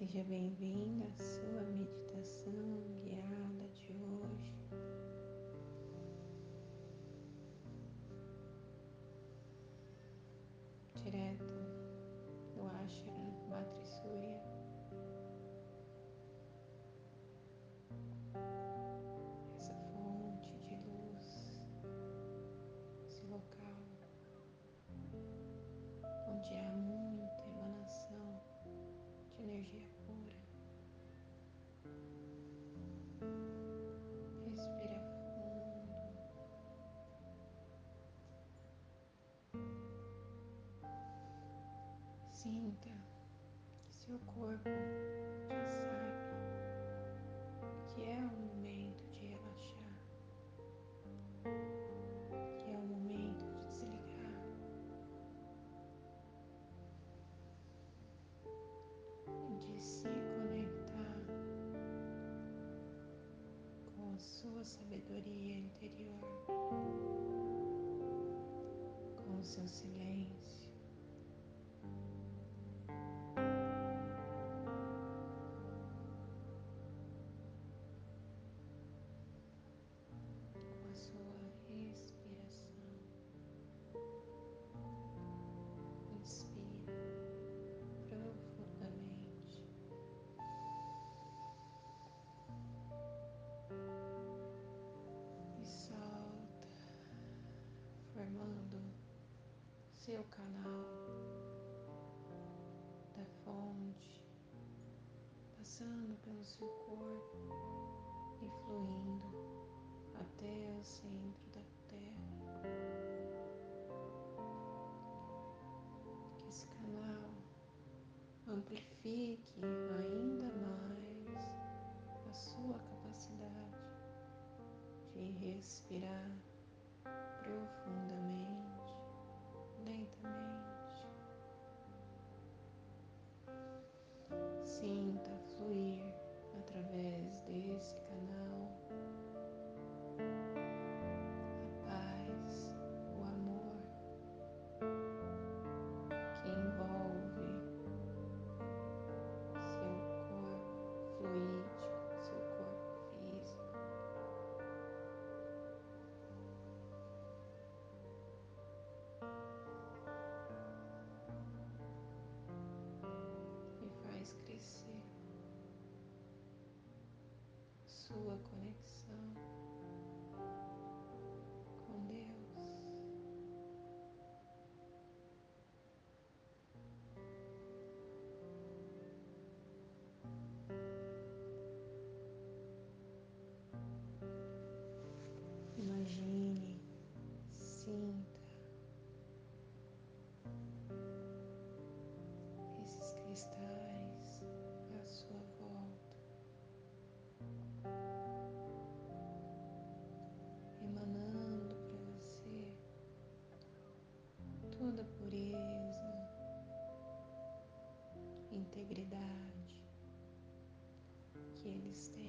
Seja bem-vinda à sua meditação guiada Sinta que seu corpo já sabe que é o momento de relaxar, que é o momento de desligar. De se conectar com a sua sabedoria interior, com o seu silêncio. Seu canal da fonte, passando pelo seu corpo e fluindo até o centro da Terra. Que esse canal amplifique ainda mais a sua capacidade de respirar integridade que eles têm.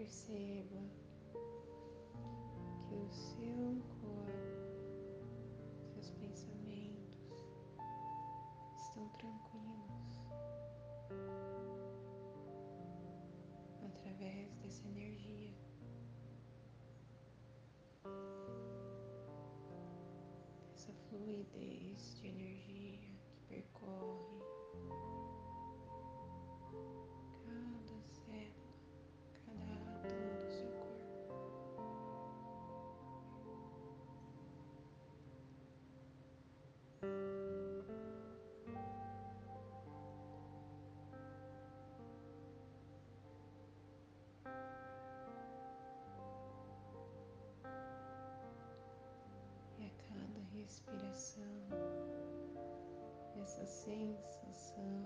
Perceba que o seu corpo, seus pensamentos estão tranquilos através dessa energia. Essa fluidez de energia respiração, essa sensação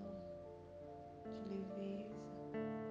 de leveza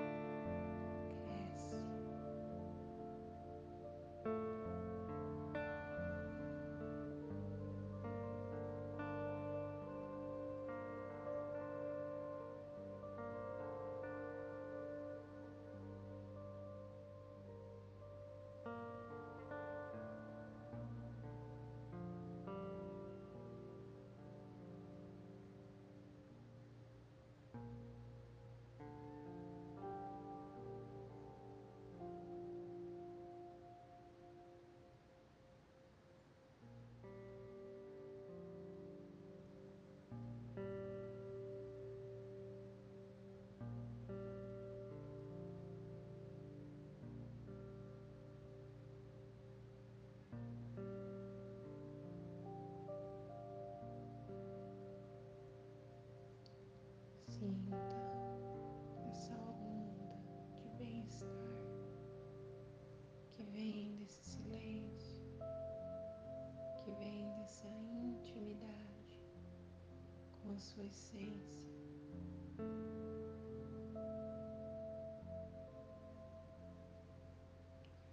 com sua essência.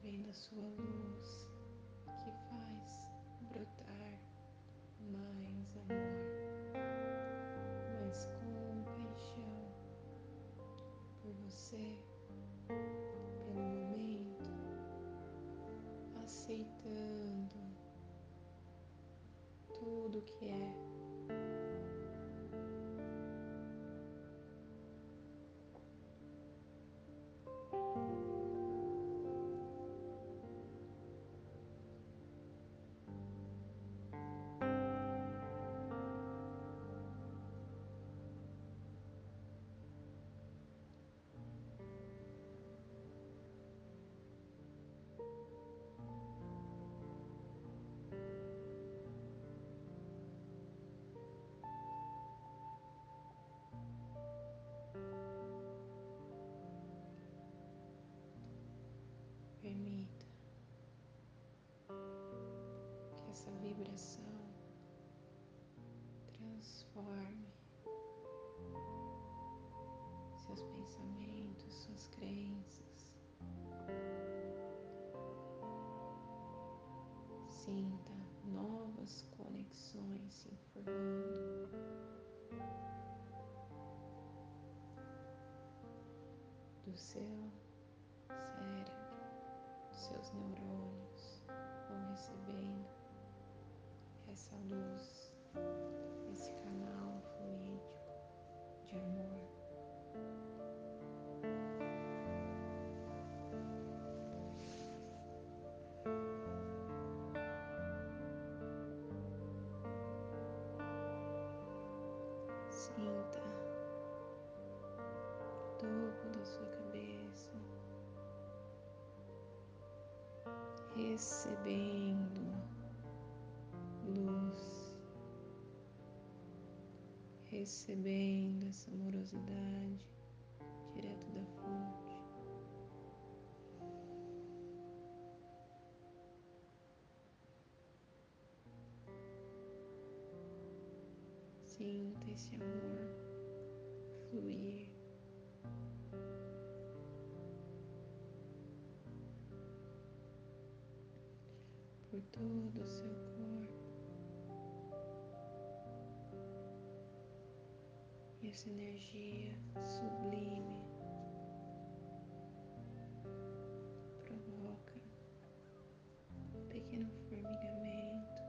Vem da sua luz que faz brotar mais amor, mais compaixão por você, pelo momento, aceitando tudo que é. Sinta novas conexões se formando. Do seu cérebro seus neurônios vão recebendo essa luz, Sinta o topo da sua cabeça recebendo luz, recebendo essa amorosidade direto da fonte. Sinta esse amor por todo o seu corpo. E essa energia sublime provoca um pequeno formigamento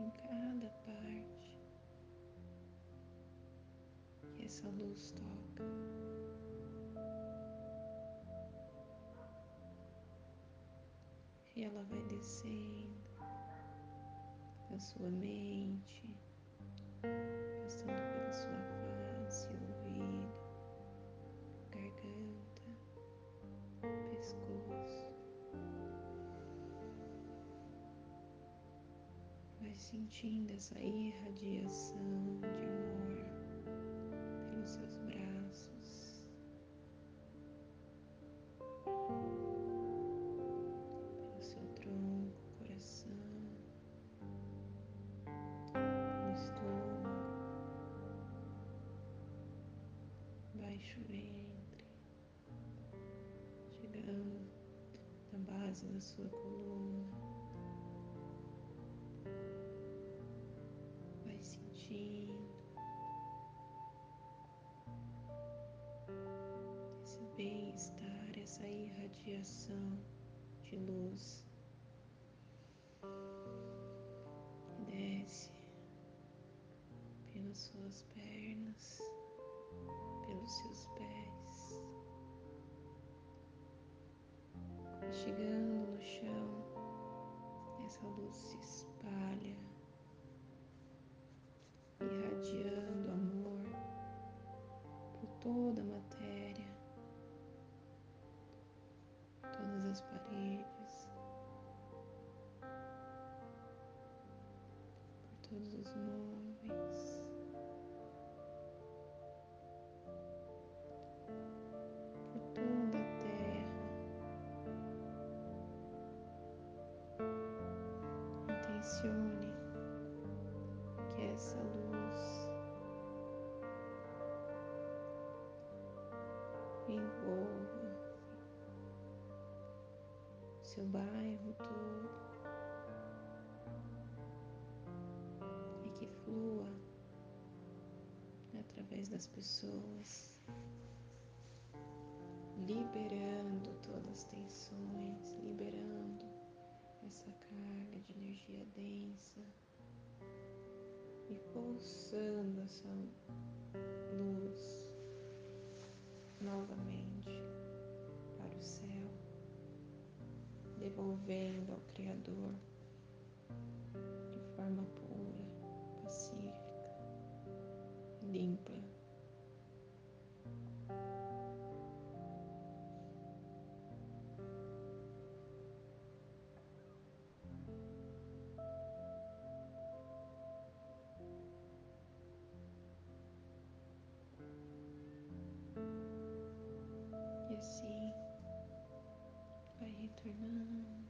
em cada parte que essa luz toca. E ela vai descendo da sua mente, passando pela sua face, ouvido, garganta, pescoço. Vai sentindo essa irradiação a sua coluna. Vai sentindo esse bem-estar, essa irradiação de luz. Desce pelas suas pernas, pelos seus pés, chegando seu bairro todo. E que flua através das pessoas, liberando todas as tensões, liberando essa carga de energia densa e pulsando essa luz novamente devolvendo ao Criador vai retornando,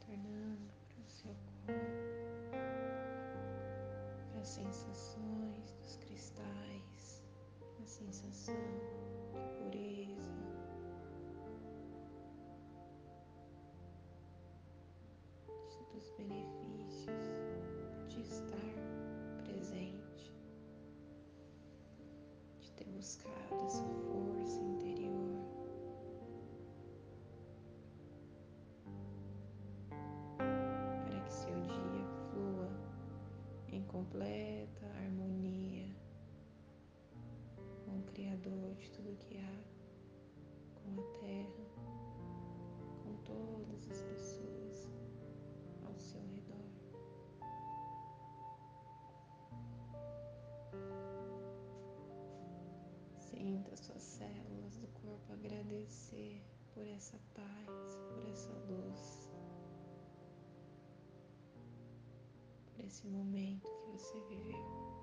tornando para o seu corpo. As sensações dos cristais, a sensação buscadas força células do corpo agradecer por essa paz, por essa luz, por esse momento que você viveu.